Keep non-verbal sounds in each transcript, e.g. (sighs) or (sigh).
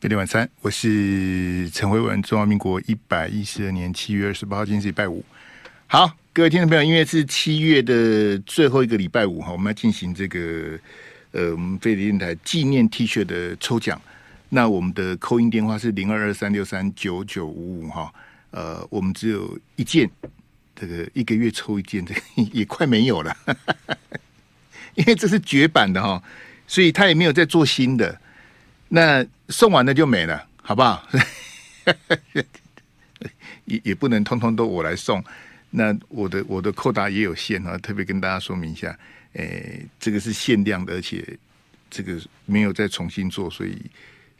飞碟晚餐，我是陈慧文。中华民国一百一十二年七月二十八号，今天是礼拜五。好，各位听众朋友，因为是七月的最后一个礼拜五哈，我们要进行这个呃，我们飞碟电台纪念 T 恤的抽奖。那我们的扣音电话是零二二三六三九九五五哈。呃，我们只有一件，这个一个月抽一件，这个也快没有了，(laughs) 因为这是绝版的哈，所以他也没有再做新的。那送完了就没了，好不好？(laughs) 也也不能通通都我来送。那我的我的扣打也有限啊，特别跟大家说明一下。诶，这个是限量的，而且这个没有再重新做，所以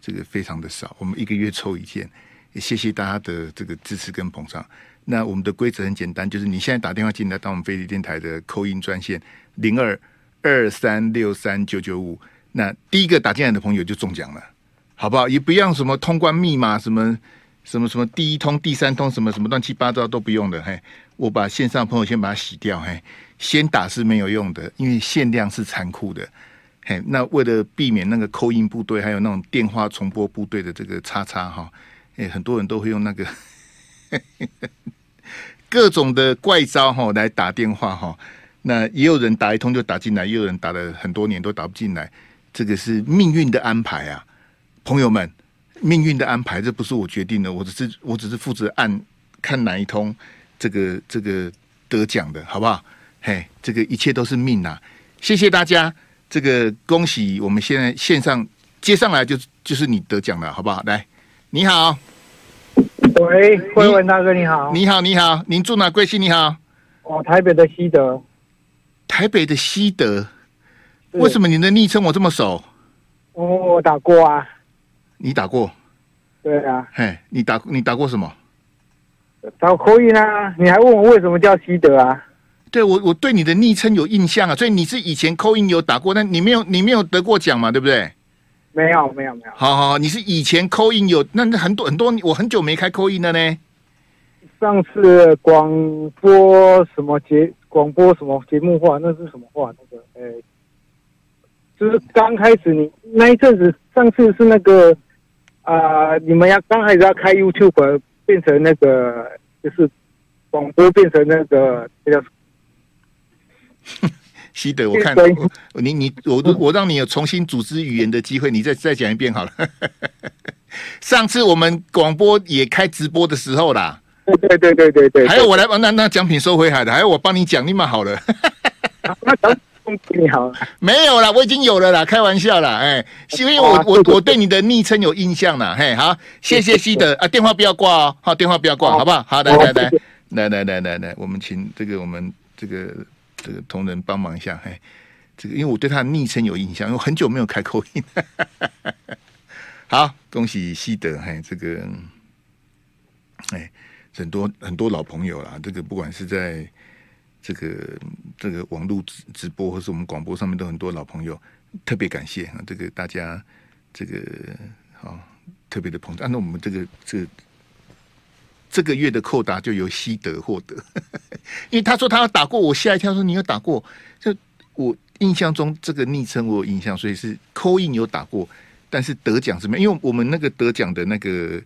这个非常的少。我们一个月抽一件，也谢谢大家的这个支持跟捧场。那我们的规则很简单，就是你现在打电话进来到我们飞利电台的扣音专线零二二三六三九九五。那第一个打进来的朋友就中奖了，好不好？也不用什么通关密码，什么什么什么第一通、第三通，什么什么乱七八糟都不用的。嘿，我把线上朋友先把它洗掉。嘿，先打是没有用的，因为限量是残酷的。嘿，那为了避免那个扣印部队，还有那种电话重播部队的这个叉叉哈，诶，很多人都会用那个 (laughs) 各种的怪招哈来打电话哈。那也有人打一通就打进来，也有人打了很多年都打不进来。这个是命运的安排啊，朋友们，命运的安排，这不是我决定的，我只是我只是负责按看哪一通这个这个得奖的，好不好？嘿，这个一切都是命啊！谢谢大家，这个恭喜我们现在线上接上来就就是你得奖了，好不好？来，你好，喂，慧文大哥你好，你好你好，您住哪？贵姓？你好，哦，台北的西德，台北的西德。为什么你的昵称我这么熟？我，我打过啊。你打过？对啊。嘿，你打你打过什么？打 call in 啊！你还问我为什么叫西德啊？对，我我对你的昵称有印象啊，所以你是以前 call in 有打过，但你没有你没有得过奖嘛，对不对？没有没有没有。好好，你是以前 call in 有，那那很多很多，我很久没开 call in 了呢。上次广播什么节广播什么节目话，那是什么话？那个哎。欸就是刚开始你那一阵子，上次是那个啊、呃，你们要刚开始要开 YouTube 变成那个，就是广播变成那个叫 (laughs) 西德，我看你你我都我让你有重新组织语言的机会，你再再讲一遍好了。(laughs) 上次我们广播也开直播的时候啦，对对对对对对，还有我来那那奖品收回来的，还有我帮你讲，你蛮好了。(laughs) 你好，没有啦，我已经有了啦，开玩笑啦，哎，是因为我我我对你的昵称有印象啦，嘿，好，谢谢西德啊，电话不要挂哦，好，电话不要挂，好不好？好，来来来来来来来来，我们请这个我们这个这个同仁帮忙一下，嘿，这个因为我对他的昵称有印象，因为很久没有开口音，(laughs) 好，恭喜西德，嘿，这个，哎，很多很多老朋友啦，这个不管是在。这个这个网络直直播或是我们广播上面都很多老朋友，特别感谢啊！这个大家这个好特别的捧场。那我们这个这个这个月的扣打就由西德获得，(laughs) 因为他说他要打过我，吓一跳，说你有打过？就我印象中这个昵称我有印象，所以是扣印有打过，但是得奖是没有，因为我们那个得奖的那个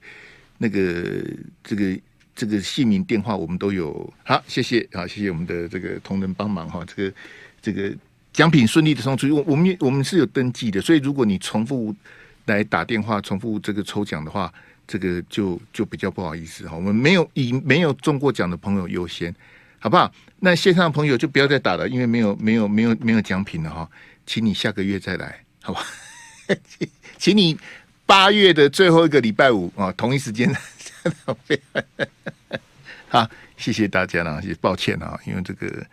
那个这个。这个姓名电话我们都有，好，谢谢，好，谢谢我们的这个同仁帮忙哈，这个这个奖品顺利的送出，我我们我们是有登记的，所以如果你重复来打电话，重复这个抽奖的话，这个就就比较不好意思哈，我们没有以没有中过奖的朋友优先，好不好？那线上的朋友就不要再打了，因为没有没有没有没有奖品了哈，请你下个月再来，好吧？(laughs) 请你八月的最后一个礼拜五啊，同一时间。(laughs) 好，谢谢大家了，也抱歉啊，因为这个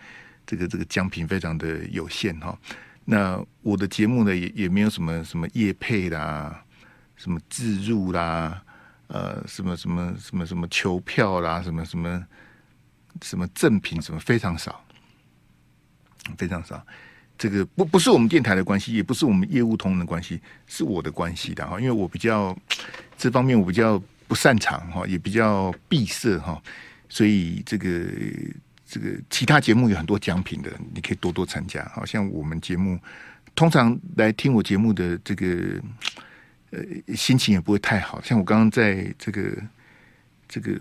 这个这个奖品非常的有限哈。那我的节目呢，也也没有什么什么业配啦，什么自入啦，呃，什么什么什么什么球票啦，什么什么什么赠品，什么非常少，非常少。这个不不是我们电台的关系，也不是我们业务同仁的关系，是我的关系的哈。因为我比较这方面，我比较。不擅长哈，也比较闭塞哈，所以这个这个其他节目有很多奖品的，你可以多多参加。好像我们节目通常来听我节目的这个呃心情也不会太好。像我刚刚在这个这个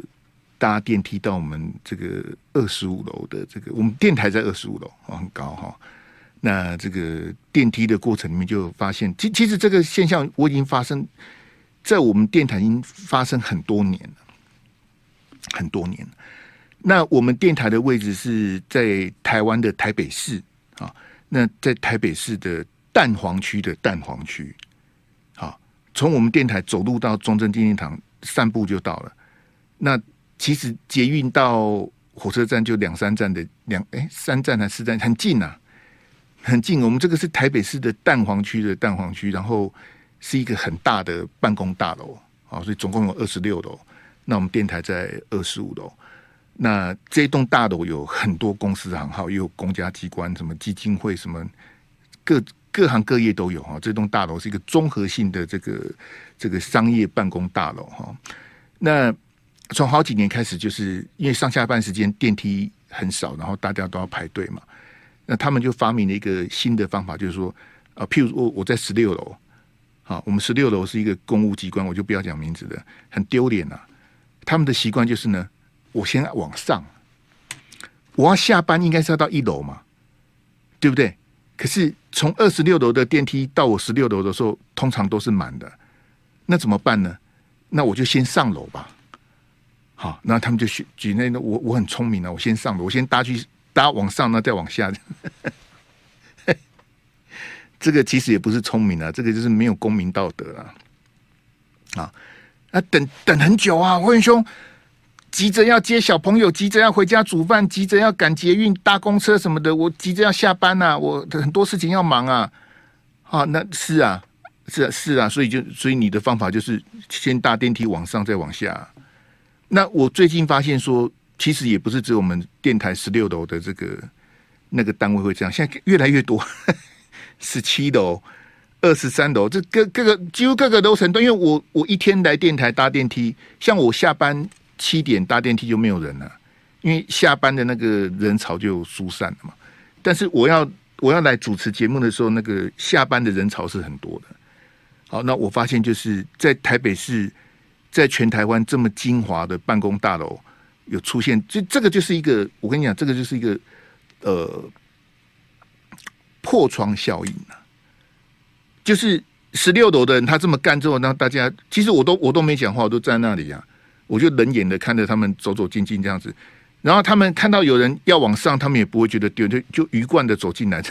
搭电梯到我们这个二十五楼的这个，我们电台在二十五楼啊，很高哈。那这个电梯的过程里面就发现，其其实这个现象我已经发生在我们电台已经发生很多年了，很多年了。那我们电台的位置是在台湾的台北市啊，那在台北市的蛋黄区的蛋黄区，好，从我们电台走路到中正纪念堂散步就到了。那其实捷运到火车站就两三站的两哎三站还是四站，很近呐。很近，我们这个是台北市的蛋黄区的蛋黄区，然后是一个很大的办公大楼啊，所以总共有二十六楼。那我们电台在二十五楼。那这栋大楼有很多公司行号，也有公家机关，什么基金会，什么各各行各业都有哈。这栋大楼是一个综合性的这个这个商业办公大楼哈。那从好几年开始，就是因为上下班时间电梯很少，然后大家都要排队嘛。那他们就发明了一个新的方法，就是说，啊，譬如我我在十六楼，好，我们十六楼是一个公务机关，我就不要讲名字的，很丢脸呐。他们的习惯就是呢，我先往上，我要下班应该是要到一楼嘛，对不对？可是从二十六楼的电梯到我十六楼的时候，通常都是满的，那怎么办呢？那我就先上楼吧。好，那他们就举举那个，我我很聪明啊，我先上楼，我先搭去。大家往上呢，再往下，(laughs) 这个其实也不是聪明啊，这个就是没有公民道德啊！啊，啊，等等很久啊，我很凶，急着要接小朋友，急着要回家煮饭，急着要赶捷运、搭公车什么的，我急着要下班呐、啊，我很多事情要忙啊！啊，那是啊，是啊，是啊，所以就所以你的方法就是先搭电梯往上，再往下。那我最近发现说。其实也不是只有我们电台十六楼的这个那个单位会这样，现在越来越多，(laughs) 十七楼、二十三楼，这各各个几乎各个楼层都。因为我我一天来电台搭电梯，像我下班七点搭电梯就没有人了，因为下班的那个人潮就疏散了嘛。但是我要我要来主持节目的时候，那个下班的人潮是很多的。好，那我发现就是在台北市，在全台湾这么精华的办公大楼。有出现，这这个就是一个，我跟你讲，这个就是一个呃破窗效应啊。就是十六楼的人，他这么干之后，那大家其实我都我都没讲话，我都站在那里啊，我就冷眼的看着他们走走进进这样子。然后他们看到有人要往上，他们也不会觉得丢，就就鱼贯的走进来，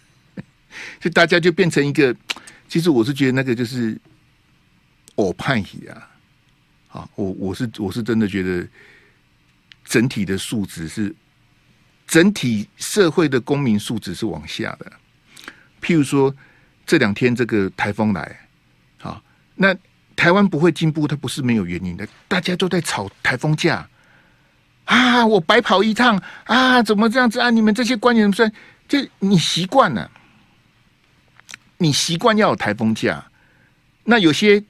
(laughs) 就大家就变成一个。其实我是觉得那个就是我派系啊，啊，我我是我是真的觉得。整体的素质是，整体社会的公民素质是往下的。譬如说，这两天这个台风来，好，那台湾不会进步，它不是没有原因的。大家都在吵台风假啊，我白跑一趟啊，怎么这样子啊？你们这些官员说，就你习惯了，你习惯要有台风假，那有些。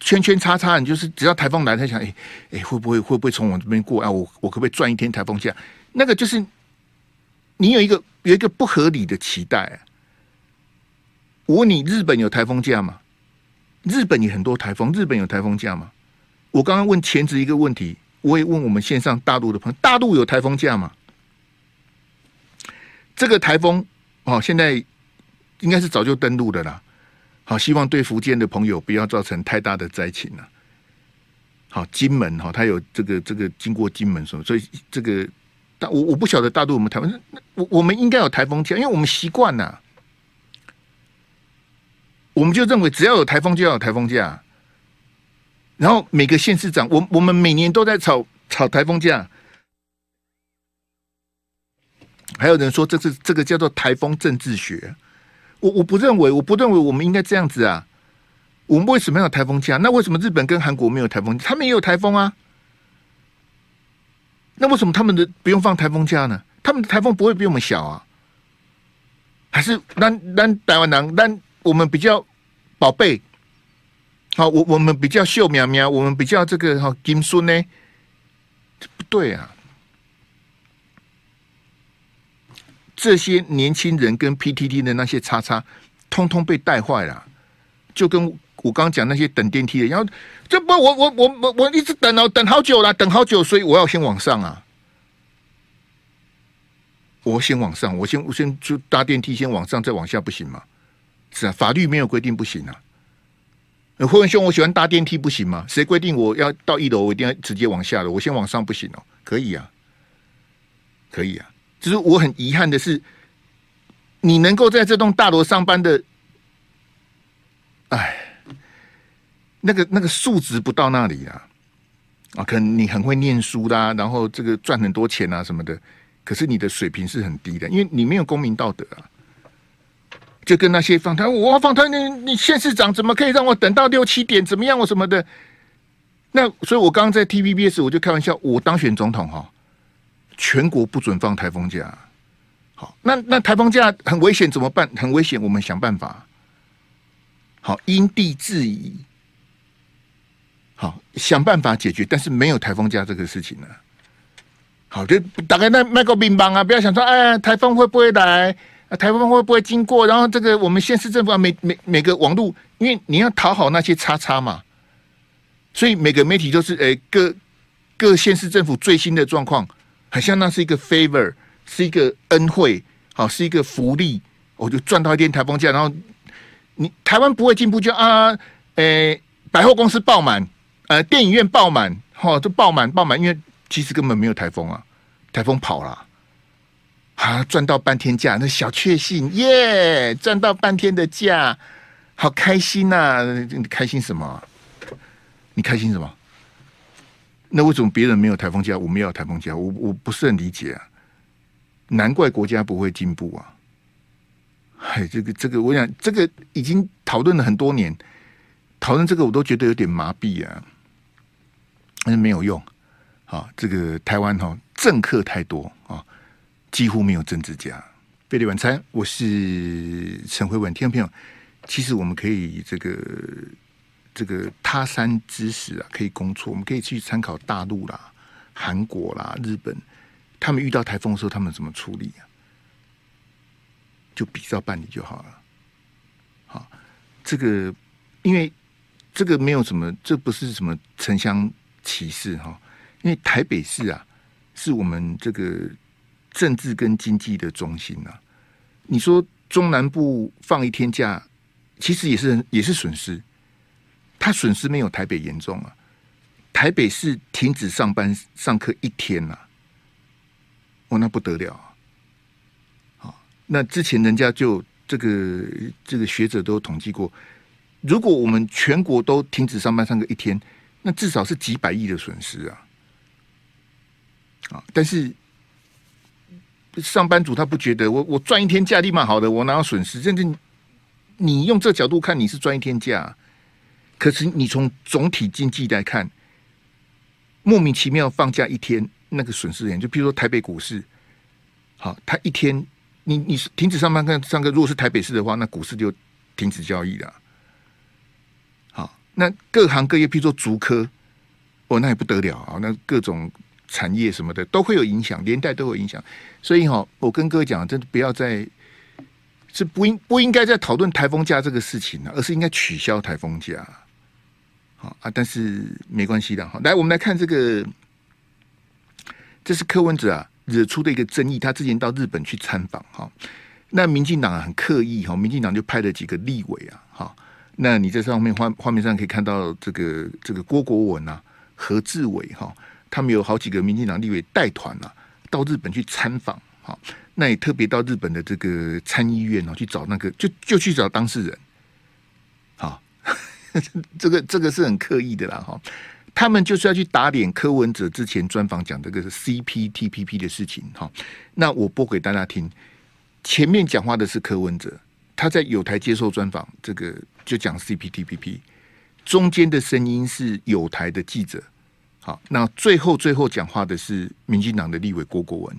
圈圈叉叉，你就是只要台风来，他想，哎、欸、哎，会不会会不会从我这边过啊？我我可不可以赚一天台风假？那个就是你有一个有一个不合理的期待、我问你，日本有台风假吗？日本有很多台风，日本有台风假吗？我刚刚问前职一个问题，我也问我们线上大陆的朋友，大陆有台风假吗？这个台风哦，现在应该是早就登陆的啦。好，希望对福建的朋友不要造成太大的灾情了。好，金门哈，它有这个这个经过金门什么，所以这个大我我不晓得大陆我们台湾，我我们应该有台风假，因为我们习惯了，我们就认为只要有台风就要有台风假。然后每个县市长，我我们每年都在吵吵台风假，还有人说这是这个叫做台风政治学。我我不认为，我不认为我们应该这样子啊！我们为什么要台风假？那为什么日本跟韩国没有台风？他们也有台风啊！那为什么他们的不用放台风假呢？他们的台风不会比我们小啊？还是咱咱台湾人，咱我们比较宝贝？好，我我们比较秀苗苗，我们比较这个哈金孙呢？这不对啊！这些年轻人跟 PTT 的那些叉叉，通通被带坏了，就跟我刚刚讲那些等电梯的，然后这不我我我我我一直等哦，等好久了，等好久，所以我要先往上啊。我先往上，我先我先就搭电梯，先往上，再往下，不行吗？是啊，法律没有规定不行啊。慧文兄，我喜欢搭电梯，不行吗？谁规定我要到一楼，我一定要直接往下的？我先往上不行哦，可以啊，可以啊。只是我很遗憾的是，你能够在这栋大楼上班的，哎，那个那个素质不到那里啊。啊，可能你很会念书啦，然后这个赚很多钱啊什么的。可是你的水平是很低的，因为你没有公民道德啊！就跟那些访谈，我访谈你，你县市长怎么可以让我等到六七点？怎么样？我什么的？那所以，我刚刚在 TVBS 我就开玩笑，我当选总统哈，全国不准放台风假。好，那那台风假很危险，怎么办？很危险，我们想办法。好，因地制宜，好，想办法解决。但是没有台风假这个事情呢？好，就打开那卖个乒乓啊！不要想说，哎，台风会不会来？啊，台风会不会经过？然后这个我们县市政府啊，每每每个网络，因为你要讨好那些叉叉嘛，所以每个媒体都是，哎，各各县市政府最新的状况，好像那是一个 favor，是一个恩惠，好，是一个福利，我就赚到一点台风假。然后你台湾不会进步，就啊，哎，百货公司爆满，呃，电影院爆满，哈，都爆满爆满，因为。其实根本没有台风啊，台风跑了，啊，赚到半天假，那小确幸耶，赚到半天的假，好开心呐、开心什么？你开心什么？那为什么别人没有台风假，我们要有台风假？我我不是很理解啊，难怪国家不会进步啊！嗨，这个这个，我想这个已经讨论了很多年，讨论这个我都觉得有点麻痹啊，但是没有用。啊，这个台湾哈政客太多啊，几乎没有政治家。贝利晚餐，我是陈慧文。听众朋友，其实我们可以这个这个他山之石啊，可以攻错。我们可以去参考大陆啦、韩国啦、日本，他们遇到台风的时候，他们怎么处理啊？就比照办理就好了。好，这个因为这个没有什么，这不是什么城乡歧视哈。因为台北市啊，是我们这个政治跟经济的中心啊。你说中南部放一天假，其实也是也是损失。他损失没有台北严重啊。台北市停止上班上课一天呐，哦，那不得了啊！好，那之前人家就这个这个学者都统计过，如果我们全国都停止上班上课一天，那至少是几百亿的损失啊。啊！但是上班族他不觉得我我赚一天假立马好的，我哪有损失？甚至你用这角度看，你是赚一天假，可是你从总体经济来看，莫名其妙放假一天，那个损失人就比如说台北股市，好，他一天你你停止上班看上课，如果是台北市的话，那股市就停止交易了。好，那各行各业，譬如说竹科，哦，那也不得了啊，那各种。产业什么的都会有影响，连带都有影响，所以哈，我跟各位讲，真的不要再是不应不应该再讨论台风假这个事情了，而是应该取消台风假。好啊，但是没关系的哈。来，我们来看这个，这是柯文哲啊惹出的一个争议，他之前到日本去参访哈，那民进党很刻意哈，民进党就派了几个立委啊，哈，那你在上面画画面上可以看到这个这个郭国文啊、何志伟哈。他们有好几个民进党立委带团啊，到日本去参访，哈，那也特别到日本的这个参议院哦，去找那个，就就去找当事人，(laughs) 这个这个是很刻意的啦，哈，他们就是要去打脸柯文哲之前专访讲这个是 CPTPP 的事情，哈，那我播给大家听，前面讲话的是柯文哲，他在友台接受专访，这个就讲 CPTPP，中间的声音是友台的记者。好，那最后最后讲话的是民进党的立委郭国文。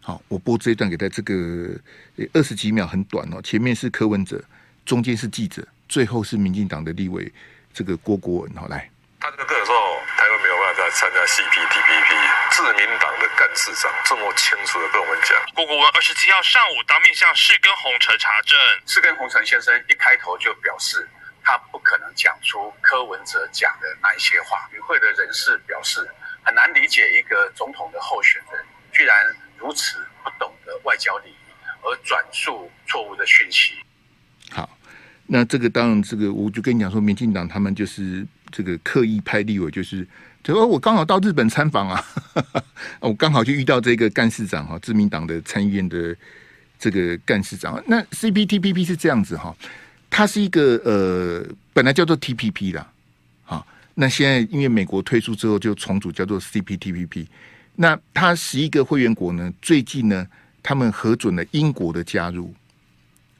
好，我播这一段给他，这个二十几秒很短哦。前面是柯文哲，中间是记者，最后是民进党的立委这个郭国文。好，来，他这个时候台湾没有办法再参加 CPTPP，自民党的干事长这么清楚的跟我们讲。郭国文二十七号上午当面向世根洪成查证，世耕洪成先生一开头就表示。他不可能讲出柯文哲讲的那一些话。与会的人士表示，很难理解一个总统的候选人居然如此不懂得外交礼仪，而转述错误的讯息。好，那这个当然，这个我就跟你讲说，民进党他们就是这个刻意派立委，就是就说我刚好到日本参访啊，(laughs) 我刚好就遇到这个干事长哈，自民党的参议院的这个干事长。那 CPTPP 是这样子哈。它是一个呃，本来叫做 TPP 的，好，那现在因为美国退出之后，就重组叫做 CPTPP。那它十一个会员国呢，最近呢，他们核准了英国的加入，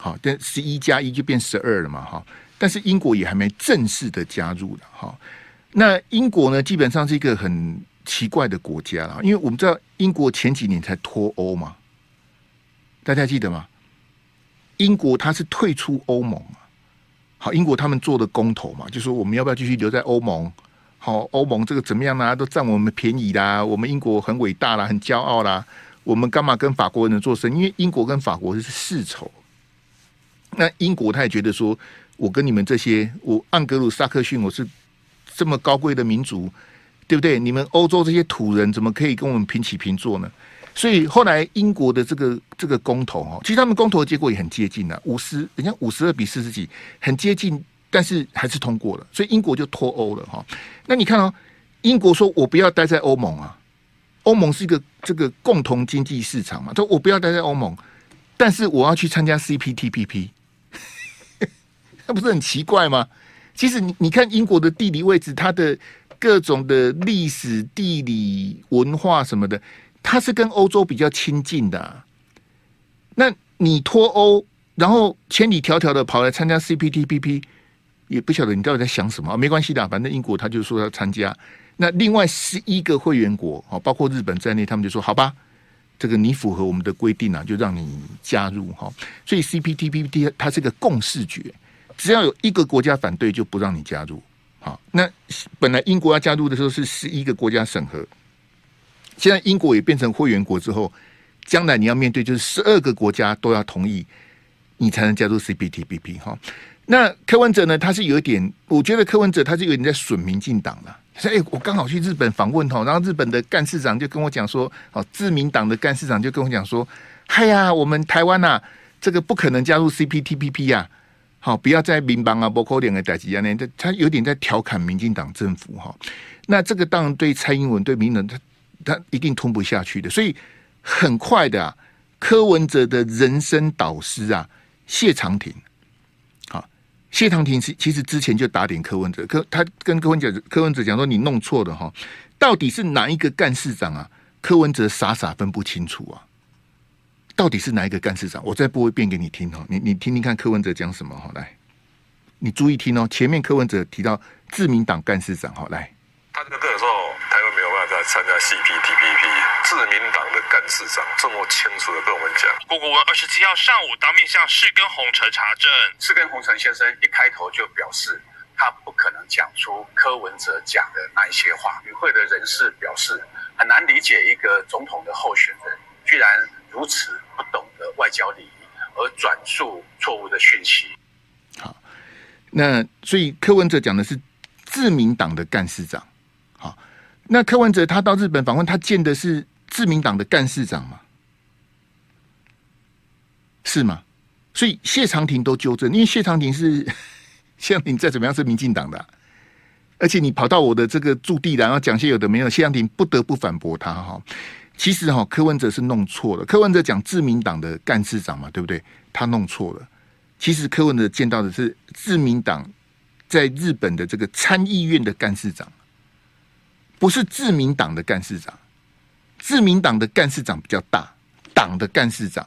好，但十一加一就变十二了嘛，哈。但是英国也还没正式的加入了，哈。那英国呢，基本上是一个很奇怪的国家啦，因为我们知道英国前几年才脱欧嘛，大家记得吗？英国它是退出欧盟。好，英国他们做的公投嘛，就说我们要不要继续留在欧盟？好，欧盟这个怎么样呢？都占我们便宜啦，我们英国很伟大啦，很骄傲啦，我们干嘛跟法国人做生意？因为英国跟法国是世仇。那英国他也觉得说，我跟你们这些，我安格鲁萨克逊，我是这么高贵的民族，对不对？你们欧洲这些土人怎么可以跟我们平起平坐呢？所以后来英国的这个这个公投哈，其实他们公投的结果也很接近的，五十，人家五十二比四十几，很接近，但是还是通过了，所以英国就脱欧了哈。那你看哦，英国说我不要待在欧盟啊，欧盟是一个这个共同经济市场嘛，说我不要待在欧盟，但是我要去参加 CPTPP，那不是很奇怪吗？其实你你看英国的地理位置，它的各种的历史、地理、文化什么的。它是跟欧洲比较亲近的，那你脱欧，然后千里迢迢的跑来参加 CPTPP，也不晓得你到底在想什么。没关系的，反正英国他就说要参加。那另外十一个会员国，哦，包括日本在内，他们就说好吧，这个你符合我们的规定啊，就让你加入哈。所以 CPTPP 它是个共识决，只要有一个国家反对，就不让你加入。好，那本来英国要加入的时候是十一个国家审核。现在英国也变成会员国之后，将来你要面对就是十二个国家都要同意，你才能加入 CPTPP 哈。那柯文哲呢？他是有一点，我觉得柯文哲他是有点在损民进党了。所以，我刚好去日本访问哈，然后日本的干事长就跟我讲说，哦，自民党的干事长就跟我讲说，嗨呀，我们台湾呐，这个不可能加入 CPTPP 呀，好，不要在民邦啊、包括两个代级啊，那他他有点在调侃民进党政府哈。那这个当然对蔡英文对民人他。他一定吞不下去的，所以很快的啊，柯文哲的人生导师啊，谢长廷，好，谢长廷是其实之前就打点柯文哲，柯他跟柯文哲柯文哲讲说，你弄错了哈，到底是哪一个干事长啊？柯文哲傻傻分不清楚啊，到底是哪一个干事长？我再播一遍给你听哈，你你听听看柯文哲讲什么哈，来，你注意听哦，前面柯文哲提到自民党干事长哈，来，他这个时候台湾没有办法。参加 CPTPP，自民党的干事长这么清楚的跟我们讲。郭国文二十七号上午当面向世根洪成查证，世耕洪成先生一开头就表示，他不可能讲出柯文哲讲的那一些话。与会的人士表示，很难理解一个总统的候选人居然如此不懂得外交礼仪，而转述错误的讯息。好，那所以柯文哲讲的是自民党的干事长。好那柯文哲他到日本访问，他见的是自民党的干事长吗？是吗？所以谢长廷都纠正，因为谢长廷是 (laughs) 谢长廷再怎么样是民进党的，而且你跑到我的这个驻地，然后讲些有的没有，谢长廷不得不反驳他哈。其实哈，柯文哲是弄错了，柯文哲讲自民党的干事长嘛，对不对？他弄错了。其实柯文哲见到的是自民党在日本的这个参议院的干事长。不是自民党的干事长，自民党的干事长比较大，党的干事长，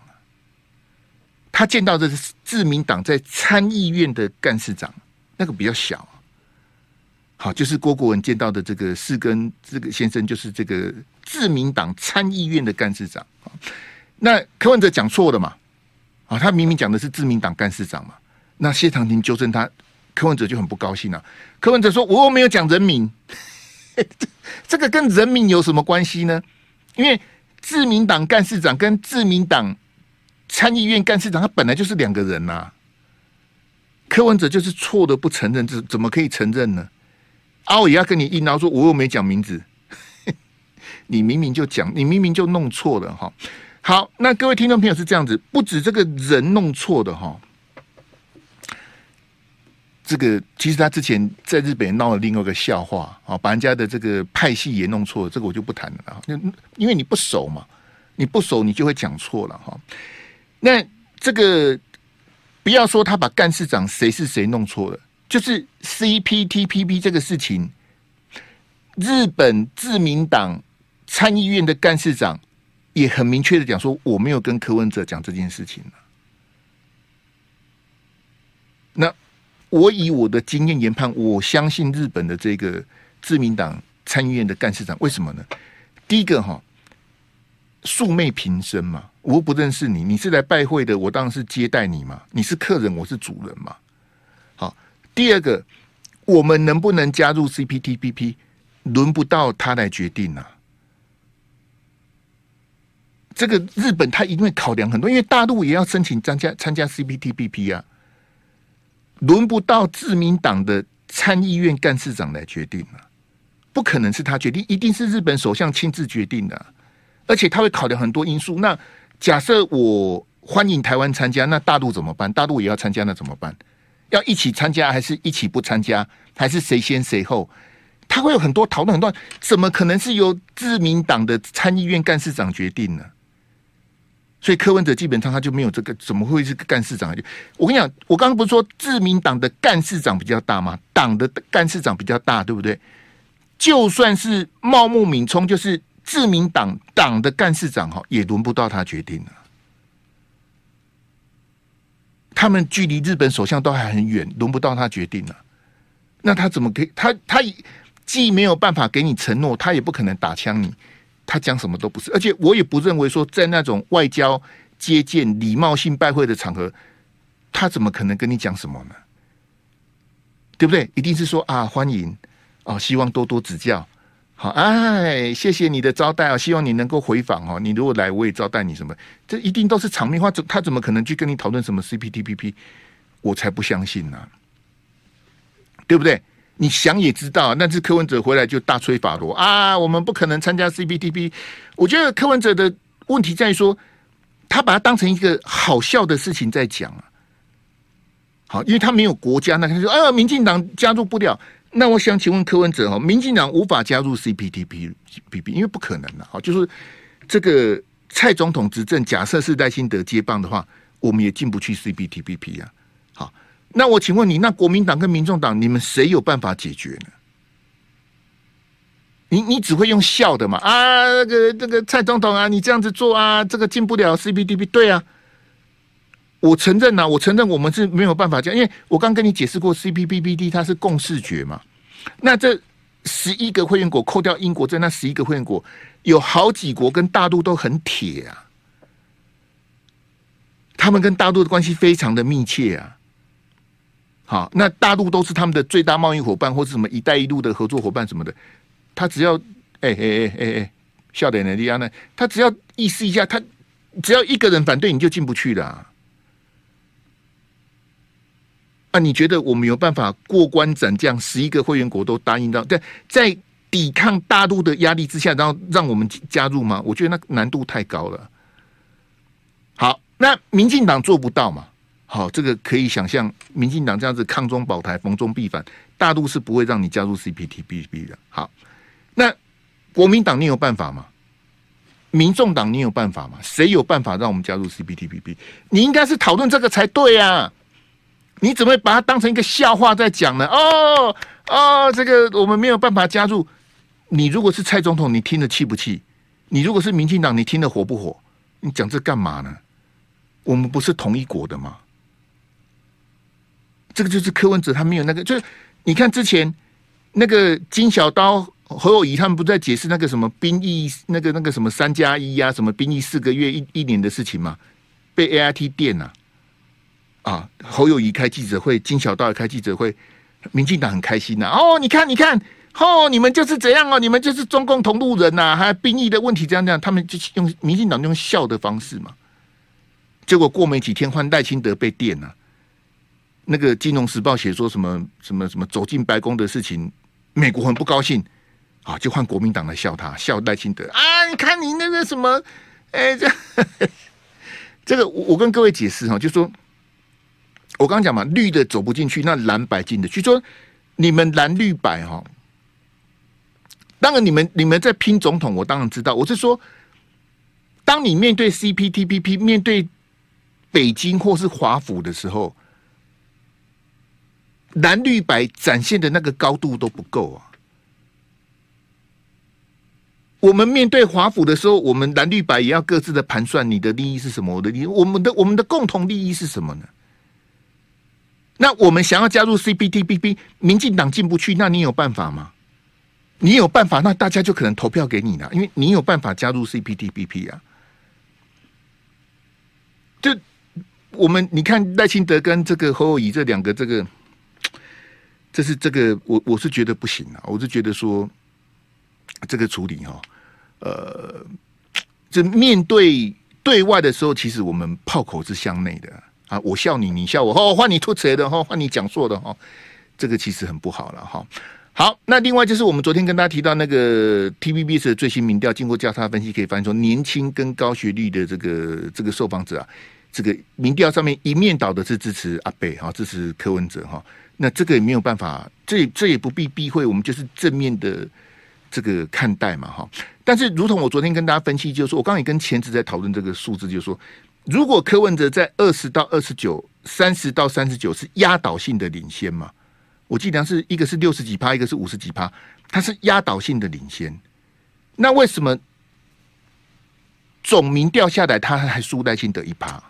他见到的是自民党在参议院的干事长，那个比较小。好，就是郭国文见到的这个世耕这个先生，就是这个自民党参议院的干事长。那柯文哲讲错了嘛？啊，他明明讲的是自民党干事长嘛。那谢长廷纠正他，柯文哲就很不高兴了。柯文哲说：“我又没有讲人民。(laughs) ”这个跟人民有什么关系呢？因为自民党干事长跟自民党参议院干事长，他本来就是两个人呐、柯文哲就是错的不承认，怎怎么可以承认呢？啊，我也要跟你硬拗说，我又没讲名字，(laughs) 你明明就讲，你明明就弄错了哈。好，那各位听众朋友是这样子，不止这个人弄错的哈，这个其实他之前在日本闹了另外一个笑话啊，把人家的这个派系也弄错了，这个我就不谈了啊，因为你不熟嘛，你不熟你就会讲错了哈。那这个不要说他把干事长谁是谁弄错了。就是 CPTPP 这个事情，日本自民党参议院的干事长也很明确的讲说，我没有跟柯文哲讲这件事情。那我以我的经验研判，我相信日本的这个自民党参议院的干事长，为什么呢？第一个哈，素昧平生嘛，我不认识你，你是来拜会的，我当然是接待你嘛，你是客人，我是主人嘛。好第二个，我们能不能加入 CPTPP，轮不到他来决定啊。这个日本他一定会考量很多，因为大陆也要申请参加参加 CPTPP 啊，轮不到自民党的参议院干事长来决定啊，不可能是他决定，一定是日本首相亲自决定的，而且他会考量很多因素。那假设我欢迎台湾参加，那大陆怎么办？大陆也要参加，那怎么办？要一起参加，还是一起不参加，还是谁先谁后？他会有很多讨论，很多怎么可能是由自民党的参议院干事长决定呢？所以柯文哲基本上他就没有这个，怎么会是干事长？我跟你讲，我刚刚不是说自民党的干事长比较大吗？党的干事长比较大，对不对？就算是茂木敏充，就是自民党党的干事长哈，也轮不到他决定了。他们距离日本首相都还很远，轮不到他决定了。那他怎么可以？他他既没有办法给你承诺，他也不可能打枪你。他讲什么都不是，而且我也不认为说在那种外交接见、礼貌性拜会的场合，他怎么可能跟你讲什么呢？对不对？一定是说啊，欢迎哦，希望多多指教。好，哎，谢谢你的招待啊！希望你能够回访哦。你如果来，我也招待你什么？这一定都是场面话，怎他怎么可能去跟你讨论什么 CPTPP？我才不相信呢、对不对？你想也知道，那次柯文哲回来就大吹法罗啊，我们不可能参加 CPTPP。我觉得柯文哲的问题在于说，他把它当成一个好笑的事情在讲啊。好，因为他没有国家，那他就说啊，民进党加入不了。那我想请问柯文哲哈，民进党无法加入 CPTPP，因为不可能的。好，就是这个蔡总统执政，假设是赖清德接棒的话，我们也进不去 CPTPP 啊。好，那我请问你，那国民党跟民众党，你们谁有办法解决呢？你你只会用笑的嘛？啊，那个这个蔡总统啊，你这样子做啊，这个进不了 CPTPP。对啊。我承认呐、我承认我们是没有办法讲，因为我刚跟你解释过，CPTPP 它是共识决嘛。那这十一个会员国扣掉英国，在那十一个会员国有好几国跟大陆都很铁啊，他们跟大陆的关系非常的密切啊。好，那大陆都是他们的最大贸易伙伴，或是什么“一带一路”的合作伙伴什么的。他只要哎哎哎哎哎，笑点的利亚呢？他只要意思一下，他只要一个人反对，你就进不去了、那你觉得我们有办法过关斩将？十一个会员国都答应到，在在抵抗大陆的压力之下，然后让我们加入吗？我觉得那难度太高了。好，那民进党做不到嘛？好，这个可以想象，民进党这样子抗中保台、逢中必反，大陆是不会让你加入 CPTPP 的。好，那国民党你有办法吗？民众党你有办法吗？谁有办法让我们加入 CPTPP？你应该是讨论这个才对啊。你怎么会把它当成一个笑话在讲呢？哦哦，这个我们没有办法加入。你如果是蔡总统，你听得气不气？你如果是民进党，你听得火不火？你讲这干嘛呢？我们不是同一国的吗？这个就是柯文哲他没有那个，就是你看之前那个金小刀、侯友宜他们不在解释那个什么兵役，那个那个什么三加一呀，什么兵役四个月一一年的事情吗？被 AIT 电了。啊，啊侯友宜开记者会，金小道也开记者会，民进党很开心呐、哦，你看，你看，哦，你们就是这样哦，你们就是中共同路人呐、啊，还有兵役的问题，这样这样，他们就用民进党用笑的方式嘛。结果过没几天，换赖清德被电了、那个《金融时报》写说什么什么什么走进白宫的事情，美国很不高兴啊，就换国民党来笑他，笑赖清德啊！你看你那个什么，哎，这这个我我跟各位解释哈，就说我刚刚讲嘛，绿的走不进去，那蓝白进的，就说你们蓝绿白哈。当然，你们你们在拼总统，我当然知道。我是说，当你面对 CPTPP，面对北京或是华府的时候，蓝绿白展现的那个高度都不够啊。我们面对华府的时候，我们蓝绿白也要各自的盘算，你的利益是什么？我的利益，我们的我们的共同利益是什么呢？那我们想要加入 CPTPP，民进党进不去，那你有办法吗？你有办法，那大家就可能投票给你了，因为你有办法加入 CPTPP 啊。就我们你看赖清德跟这个侯友宜这两个，这个这是这个我我是觉得不行啊，我是觉得说这个处理哈，呃，这面对对外的时候，其实我们炮口是向内的，啊我笑你，你笑我，哦，换你吐词的哈，换你讲错的哈，这个其实很不好了哈。好，那另外就是我们昨天跟大家提到那个 TVBS 的最新民调，经过交叉分析，可以发现说，年轻跟高学历的这个这个受访者啊，这个民调上面一面倒的是支持阿北哈，支持柯文哲哈。那这个也没有办法，这这也不必避讳，我们就是正面的这个看待嘛哈。但是，如同我昨天跟大家分析，就是说我刚也跟前子在讨论这个数字，就是说，如果柯文哲在二十到二十九、三十到三十九是压倒性的领先嘛。我记得是一个是六十几趴，一个是五十几趴，它是压倒性的领先。那为什么总民调下来，他还输赖清德一趴？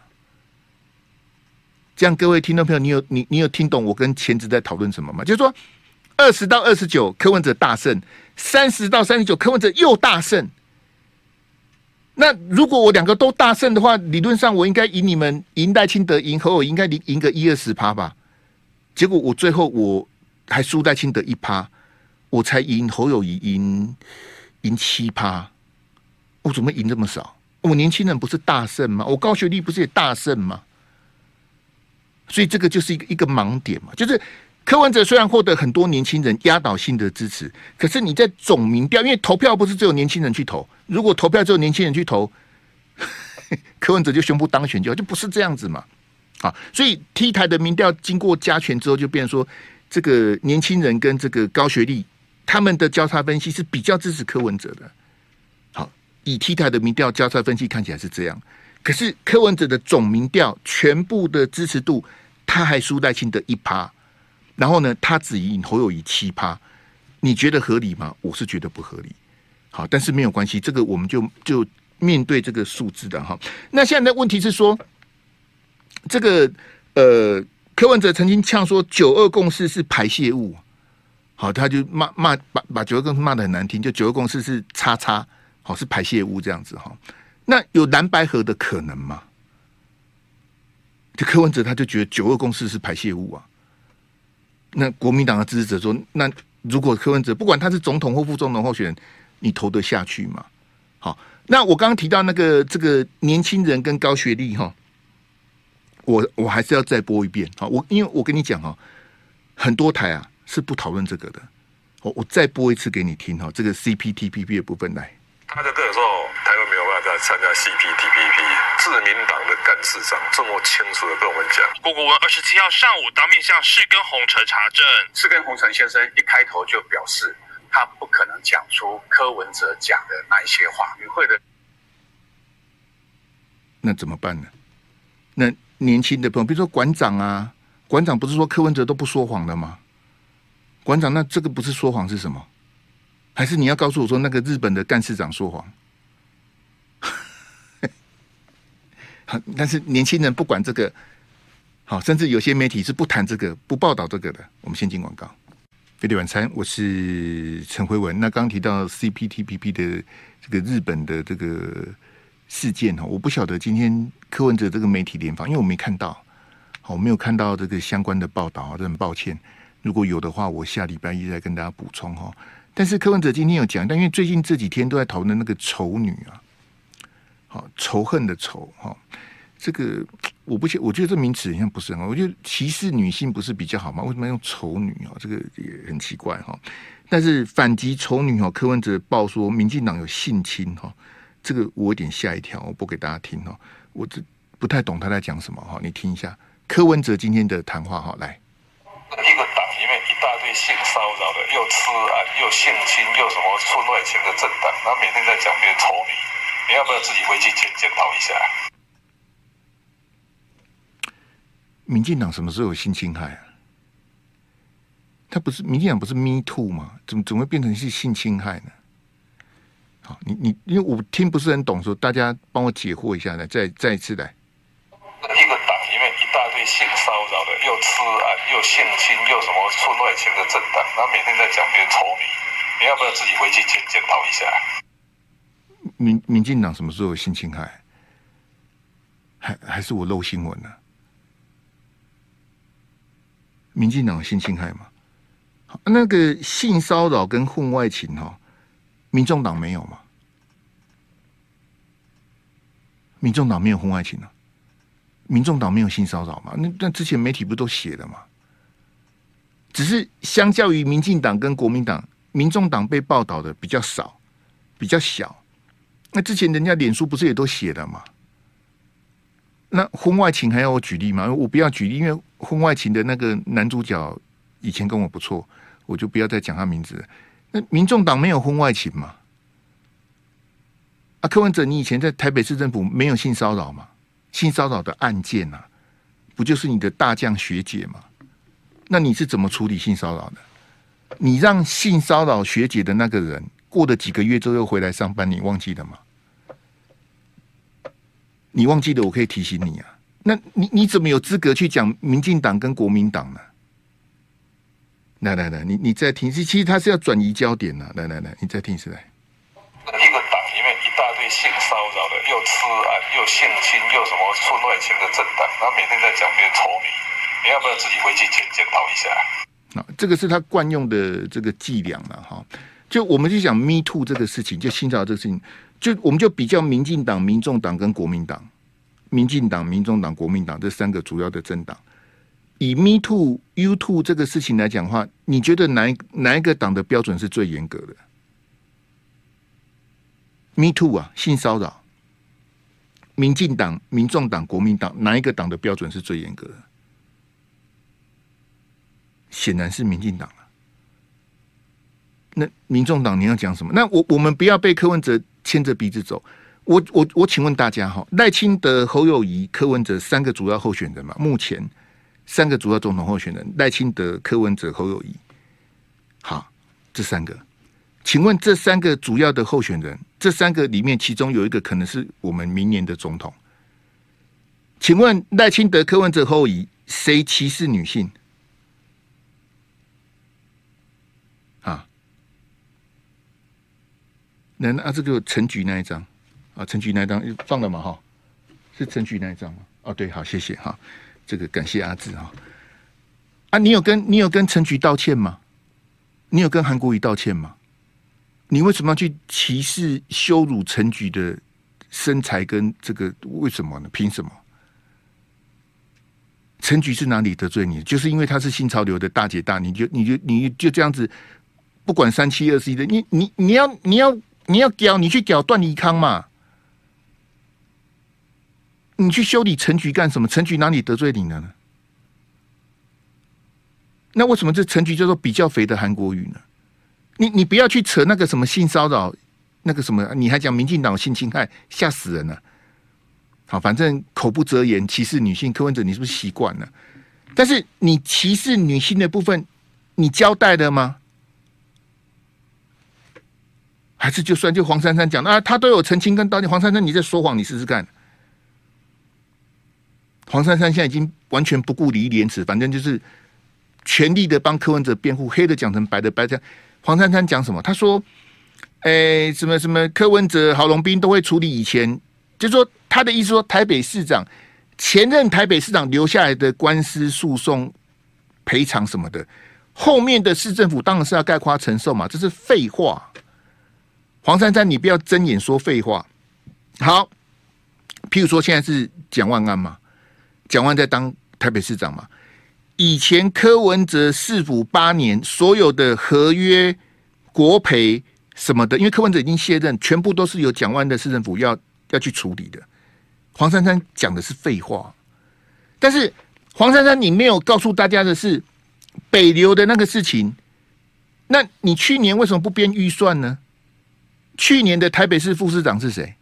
这样各位听众朋友，你有你你有听懂我跟前子在讨论什么吗？就是说，二十到二十九柯文哲大胜，三十到三十九柯文哲又大胜。那如果我两个都大胜的话，理论上我应该赢你们，赢赖清德，赢侯友，应该赢赢个一二十趴吧？结果我最后我还输赖清德一趴，我才赢侯友宜赢赢七趴，我怎么赢这么少？我年轻人不是大胜吗？我高学历不是也大胜吗？所以这个就是一个一个盲点嘛。就是柯文哲虽然获得很多年轻人压倒性的支持，可是你在总民调，因为投票不是只有年轻人去投，如果投票只有年轻人去投，(laughs) 柯文哲就宣布当选就，就不是这样子嘛。啊，所以 T 台的民调经过加权之后，就变成说，这个年轻人跟这个高学历，他们的交叉分析是比较支持柯文哲的。好，以 T 台的民调交叉分析看起来是这样，可是柯文哲的总民调全部的支持度，他还输赖清德一趴，然后呢，他只赢侯友谊七趴，你觉得合理吗？我是觉得不合理。好，但是没有关系，这个我们就就面对这个数字的哈。那现在的问题是说。这个呃，柯文哲曾经呛说“九二共识”是排泄物，好，他就骂骂把把“九二共识”骂的很难听，就“九二共识”是叉叉，好是排泄物这样子哈。那有蓝白合的可能吗？就柯文哲他就觉得“九二共识”是排泄物啊。那国民党的支持者说：“那如果柯文哲不管他是总统或副总统候选人，你投得下去吗？”好，那我刚刚提到那个这个年轻人跟高学历哈。我我还是要再播一遍好，我因为我跟你讲哈，很多台啊是不讨论这个的，我我再播一次给你听哈，这个 CPTPP 的部分来。他在这个时候，台湾没有办法再参加 CPTPP，自民党的干事长这么清楚的跟我们讲。郭国文二十七号上午当面向世根洪成查证，世根洪成先生一开头就表示，他不可能讲出柯文哲讲的那一些话。与会的，那怎么办呢？那？年轻的朋友，比如说馆长啊，馆长不是说柯文哲都不说谎的吗？馆长，那这个不是说谎是什么？还是你要告诉我说那个日本的干事长说谎？但是年轻人不管这个，好，甚至有些媒体是不谈这个、不报道这个的。我们先进广告。飞碟晚餐，我是陈辉文。那刚提到 CPTPP 的这个日本的这个。事件哈，我不晓得今天柯文哲这个媒体联访，因为我没看到，好，我没有看到这个相关的报道啊，很抱歉。如果有的话，我下礼拜一再跟大家补充哈。但是柯文哲今天有讲，但因为最近这几天都在讨论那个丑女啊，好仇恨的仇哈，这个我不觉，我觉得这名词好像不是很好。我觉得歧视女性不是比较好吗？为什么要用丑女啊？这个也很奇怪哈。但是反击丑女哈，柯文哲报说民进党有性侵哈，这个我有点吓一跳，我播给大家听哈。我这不太懂他在讲什么哈，你听一下柯文哲今天的谈话哈，来。一个党里面一大堆性骚扰的，又吃啊，又性侵，又什么出外情的政党，然后每天在讲别人丑女，你要不要自己回去检检讨一下？民进党什么时候有性侵害啊？他不是民进党不是 Me Too 吗？怎么怎么会变成是性侵害呢？好，你你因为我听不是很懂，说大家帮我解惑一下来，再再一次来。一个党里面一大堆性骚扰的，又吃啊，又性侵，又什么出外情的政党，然后每天在讲别人丑女，你要不要自己回去检检讨一下？民民进党什么时候有性侵害？还还是我漏新闻呢？民进党性侵害吗？那个性骚扰跟婚外情哈，民众党没有吗？民众党没有婚外情啊，民众党没有性骚扰吗？那那之前媒体不都写了吗？只是相较于民进党跟国民党，民众党被报道的比较少，比较小。那之前人家脸书不是也都写了吗？那婚外情还要我举例吗？我不要举例，因为婚外情的那个男主角以前跟我不错，我就不要再讲他名字。那民众党没有婚外情吗？啊，柯文哲，你以前在台北市政府没有性骚扰吗？性骚扰的案件啊，不就是你的大将学姐吗？那你是怎么处理性骚扰的？你让性骚扰学姐的那个人过了几个月之后又回来上班，你忘记了吗？你忘记了，我可以提醒你啊。那你你怎么有资格去讲民进党跟国民党呢？来来来，你你再听，其实他是要转移焦点呢、啊。来来来，你再听一次来。一个党里面一大堆性骚扰的，又吃啊，又性侵，又什么出外情的政党，然后每天在讲别人丑女，你要不要自己回去检检讨一下？那这个是他惯用的这个伎俩了哈。就我们就讲 Me Too 这个事情，就性骚扰这个事情。就我们就比较民进党、民众党跟国民党，民进党、民众党、国民党这三个主要的政党，以 Me Too、You Too 这个事情来讲话，你觉得哪哪一个党的标准是最严格的？Me Too 啊，性骚扰，民进党、民众党、国民党哪一个党的标准是最严格的？显然是民进党了。那民众党你要讲什么？那我我们不要被柯文哲牵着鼻子走。我我我请问大家哈，赖清德、侯友谊、柯文哲三个主要候选人嘛？目前三个主要总统候选人，赖清德、柯文哲、侯友谊。好，这三个，请问这三个主要的候选人，这三个里面，其中有一个可能是我们明年的总统。请问赖清德、柯文哲、侯友谊，谁歧视女性？那那，这个陈菊那一张啊，陈菊那一张放了嘛哈？是陈菊那一张吗？哦，对，好，谢谢哈。这个感谢阿志哈。啊，你有跟你有跟陈菊道歉吗？你有跟韩国瑜道歉吗？你为什么要去歧视、羞辱陈菊的身材跟这个？为什么呢？凭什么？陈菊是哪里得罪你？就是因为她是新潮流的大姐大，你就你就你就这样子，不管三七二十一的，你你你要你要。你要屌，你去屌段宜康嘛？你去修理陈菊干什么？陈菊哪里得罪你了呢？那为什么这陈菊叫做比较肥的韩国语呢？你你不要去扯那个什么性骚扰，那个什么，你还讲民进党性侵害，吓死人了！好，反正口不择言，歧视女性，柯文哲，你是不是习惯了？但是你歧视女性的部分，你交代了吗？还是就算就黄珊珊讲啊，他都有澄清跟道歉。黄珊珊，你在说谎，你试试看。黄珊珊现在已经完全不顾礼义廉耻，反正就是全力的帮柯文哲辩护，黑的讲成白的白的。黄珊珊讲什么？他说：“哎、什么什么柯文哲、郝龙斌都会处理以前，就说他的意思说，台北市长前任台北市长留下来的官司诉讼赔偿什么的，后面的市政府当然是要概括承受嘛，这是废话。”黄珊珊，你不要睁眼说废话。好，譬如说现在是蒋万安嘛，蒋万在当台北市长嘛。以前柯文哲市府八年所有的合约、国赔什么的，因为柯文哲已经卸任，全部都是由蒋万的市政府要要去处理的。黄珊珊讲的是废话，但是黄珊珊你没有告诉大家的是北流的那个事情。那你去年为什么不编预算呢？去年的台北市副市长是谁？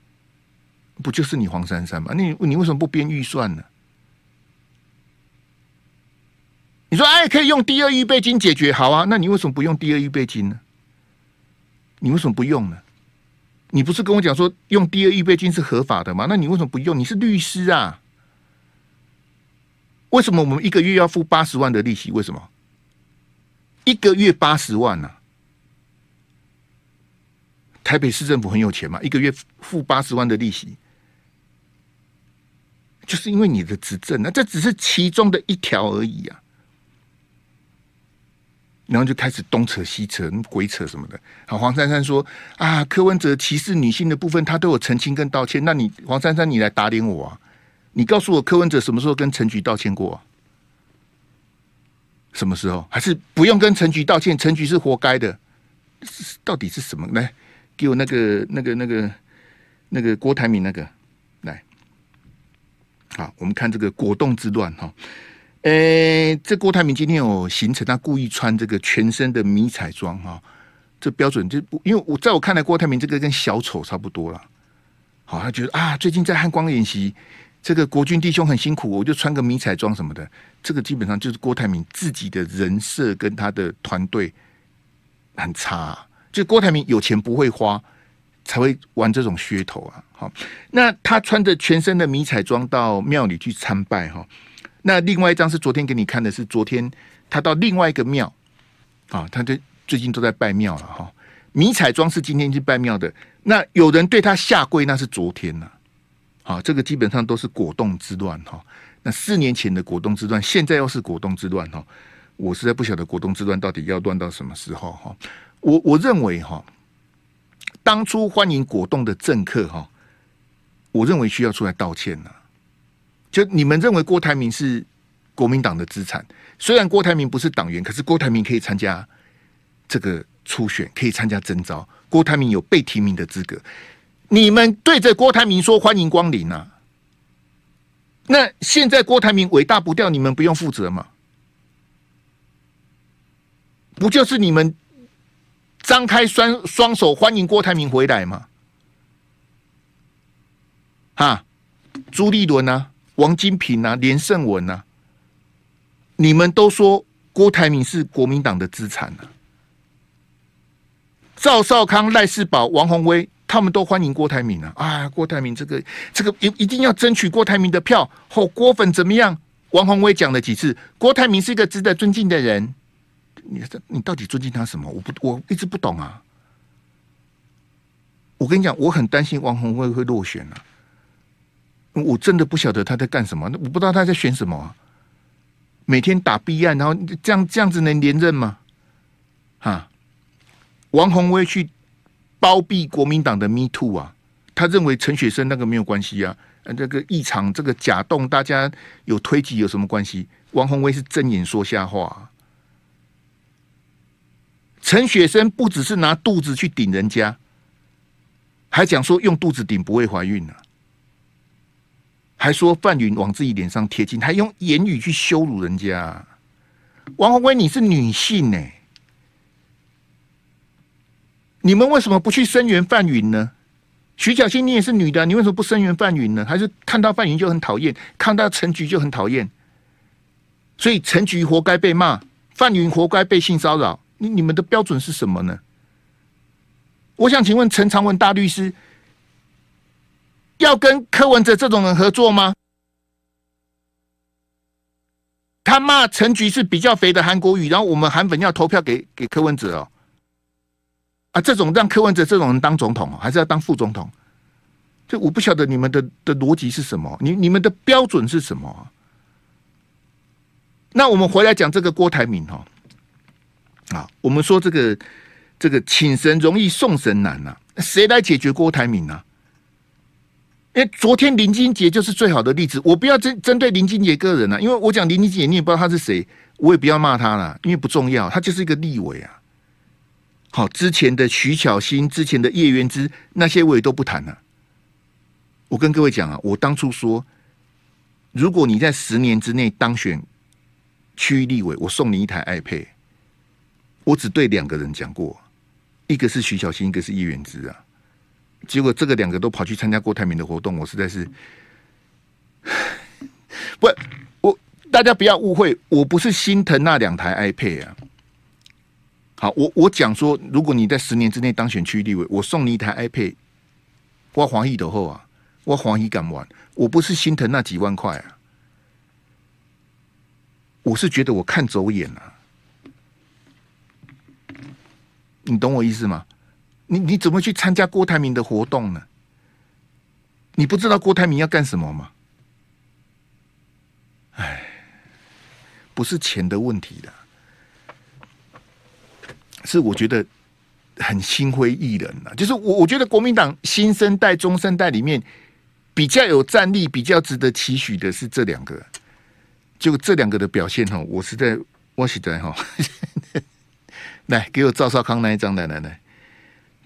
不就是你黄珊珊吗？你你为什么不编预算呢？你说哎，可以用第二预备金解决，好啊，那你为什么不用第二预备金呢？你为什么不用呢？你不是跟我讲说用第二预备金是合法的吗？那你为什么不用？你是律师啊？为什么我们一个月要付八十万的利息？为什么？一个月八十万呢、台北市政府很有钱嘛？一个月付八十万的利息，就是因为你的执政，那这只是其中的一条而已啊。然后就开始东扯西扯，鬼扯什么的。好，黄珊珊说啊，柯文哲歧视女性的部分，他都有澄清跟道歉。那你黄珊珊，你来打脸我啊？你告诉我，柯文哲什么时候跟陈菊道歉过、啊？什么时候？还是不用跟陈菊道歉？陈菊是活该的，到底是什么？来，给我那个、那个、那个、那个郭台铭那个来。好，我们看这个果冻之乱哈。诶、这郭台铭今天有行程，他故意穿这个全身的迷彩装哈。这标准就不因为我在我看来，郭台铭这个跟小丑差不多了。好，他觉得啊，最近在汉光演习。这个国军弟兄很辛苦，我就穿个迷彩装什么的。这个基本上就是郭台铭自己的人设跟他的团队很差。就郭台铭有钱不会花，才会玩这种噱头啊。好，那他穿着全身的迷彩装到庙里去参拜哈。那另外一张是昨天给你看的，是昨天他到另外一个庙啊，他就最近都在拜庙了哈。迷彩装是今天去拜庙的，那有人对他下跪，那是昨天呐。啊，这个基本上都是果冻之乱哈。那四年前的果冻之乱，现在又是果冻之乱哈。我实在不晓得果冻之乱到底要乱到什么时候哈。我我认为哈，当初欢迎果冻的政客哈，我认为需要出来道歉呐。就你们认为郭台铭是国民党的资产，虽然郭台铭不是党员，可是郭台铭可以参加这个初选，可以参加征召，郭台铭有被提名的资格。你们对着郭台铭说欢迎光临啊？那现在郭台铭伟大不掉，你们不用负责吗？不就是你们张开双双手欢迎郭台铭回来嘛？哈，朱立伦啊，王金平啊，连胜文啊，你们都说郭台铭是国民党的资产啊。赵少康、赖世宝、王鸿薇。他们都欢迎郭台铭啊！啊，郭台铭这个这个一一定要争取郭台铭的票。后郭粉怎么样？王鸿薇讲了几次，郭台铭是一个值得尊敬的人。你你到底尊敬他什么？我不我一直不懂啊！我跟你讲，我很担心王鸿薇会落选啊！我真的不晓得他在干什么，我不知道他在选什么啊！每天打弊案，然后这样这样子能连任吗？哈，王鸿薇去。包庇国民党的 Me Too 啊，他认为陈雪生那个没有关系啊，呃这个异常这个假动，大家有推挤有什么关系？王鸿薇是睁眼说瞎话。陈雪生不只是拿肚子去顶人家，还讲说用肚子顶不会怀孕呢，还说范云往自己脸上贴金，还用言语去羞辱人家。王鸿薇，你是女性呢、你们为什么不去声援范云呢？徐巧芯，你也是女的，你为什么不声援范云呢？还是看到范云就很讨厌，看到陈菊就很讨厌？所以陈菊活该被骂，范云活该被性骚扰。你你们的标准是什么呢？我想请问陈长文大律师，要跟柯文哲这种人合作吗？他骂陈菊是比较肥的韩国语，然后我们韩粉要投票给给柯文哲哦。啊，这种让柯文哲这种人当总统，还是要当副总统？这我不晓得你们的的逻辑是什么，你你们的标准是什么？那我们回来讲这个郭台铭哈，啊，我们说这个这个请神容易送神难呐，谁来解决郭台铭呢？因为昨天林金杰就是最好的例子。我不要针针对林金杰个人啊，因为我讲林金杰，你也不知道他是谁，我也不要骂他了，因为不重要，他就是一个立委啊。好，之前的徐巧芯，之前的叶元之，那些我也都不谈了。我跟各位讲啊，我当初说，如果你在十年之内当选区域立委，我送你一台 iPad。我只对两个人讲过，一个是徐小新，一个是叶元之啊。结果这个两个都跑去参加郭台铭的活动，我实在是 (sighs) 不，我大家不要误会，我不是心疼那两台 iPad 啊。好，我我讲说，如果你在十年之内当选区域立委，我送你一台 iPad，我黄奕的后啊，我黄奕敢玩，我不是心疼那几万块啊，我是觉得我看走眼了，你懂我意思吗？你你怎么去参加郭台铭的活动呢？你不知道郭台铭要干什么吗？哎，不是钱的问题的。是我觉得很心灰意冷了，就是我我觉得国民党新生代、中生代里面比较有战力、比较值得期许的是这两个，就这两个的表现哈，我是在我是在哈，来给我赵少康那一张来来来，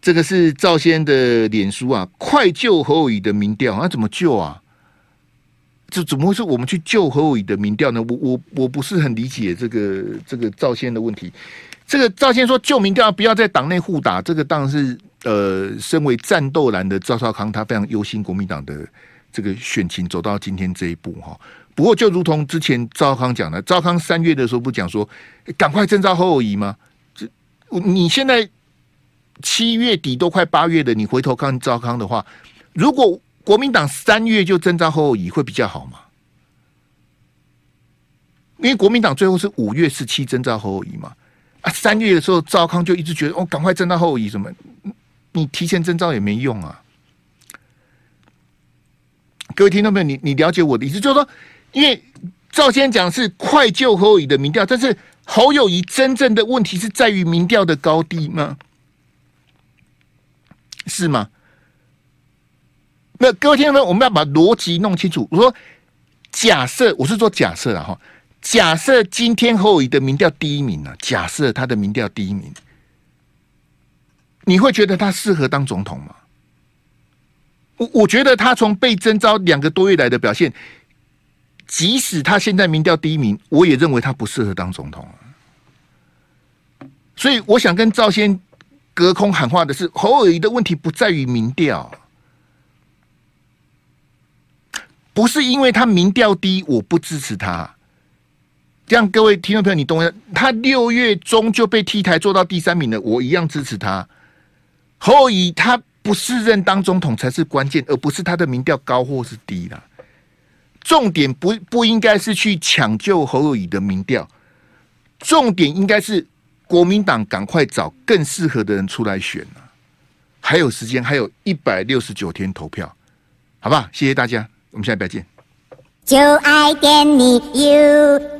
这个是赵先的脸书啊，快救侯友宜的民调，那怎么救啊？这怎么会是我们去救侯友宜的民调呢？我我我不是很理解这个这个赵先的问题。这个赵先说救民调不要在党内互打，这个当然是呃，身为战斗蓝的赵少康，他非常忧心国民党的这个选情走到今天这一步哈。不过就如同之前赵康讲的，赵康三月的时候不讲说赶快征召侯友宜吗？你现在七月底都快八月的，你回头看赵康的话，如果国民党三月就征召侯友宜会比较好吗？因为国民党最后是五月十七征召侯友宜嘛。啊，三月的时候，赵康就一直觉得哦，赶快征召侯友宜什么？你提前征召也没用啊！各位听众朋友，你你了解我的意思，就是说，因为赵先讲是快救侯友宜的民调，但是侯友宜真正的问题是在于民调的高低吗？是吗？那各位听众朋友，我们要把逻辑弄清楚。我说，假设我是说假设了哈。假设今天侯友宜的民调第一名呢、啊？假设他的民调第一名，你会觉得他适合当总统吗？我我觉得他从被征召两个多月来的表现，即使他现在民调第一名，我也认为他不适合当总统。所以我想跟赵先隔空喊话的是，侯友宜的问题不在于民调，不是因为他民调低，我不支持他。这样，各位听众朋友，你懂吗？他六月中就被 T 台做到第三名了，我一样支持他。侯友宜他不是任当总统才是关键，而不是他的民调高或是低啦。重点不不应该是去抢救侯友宜的民调，重点应该是国民党赶快找更适合的人出来选啊！还有时间，还有一百六十九天投票，好不好？谢谢大家，我们下礼拜见。就爱点你 UFO。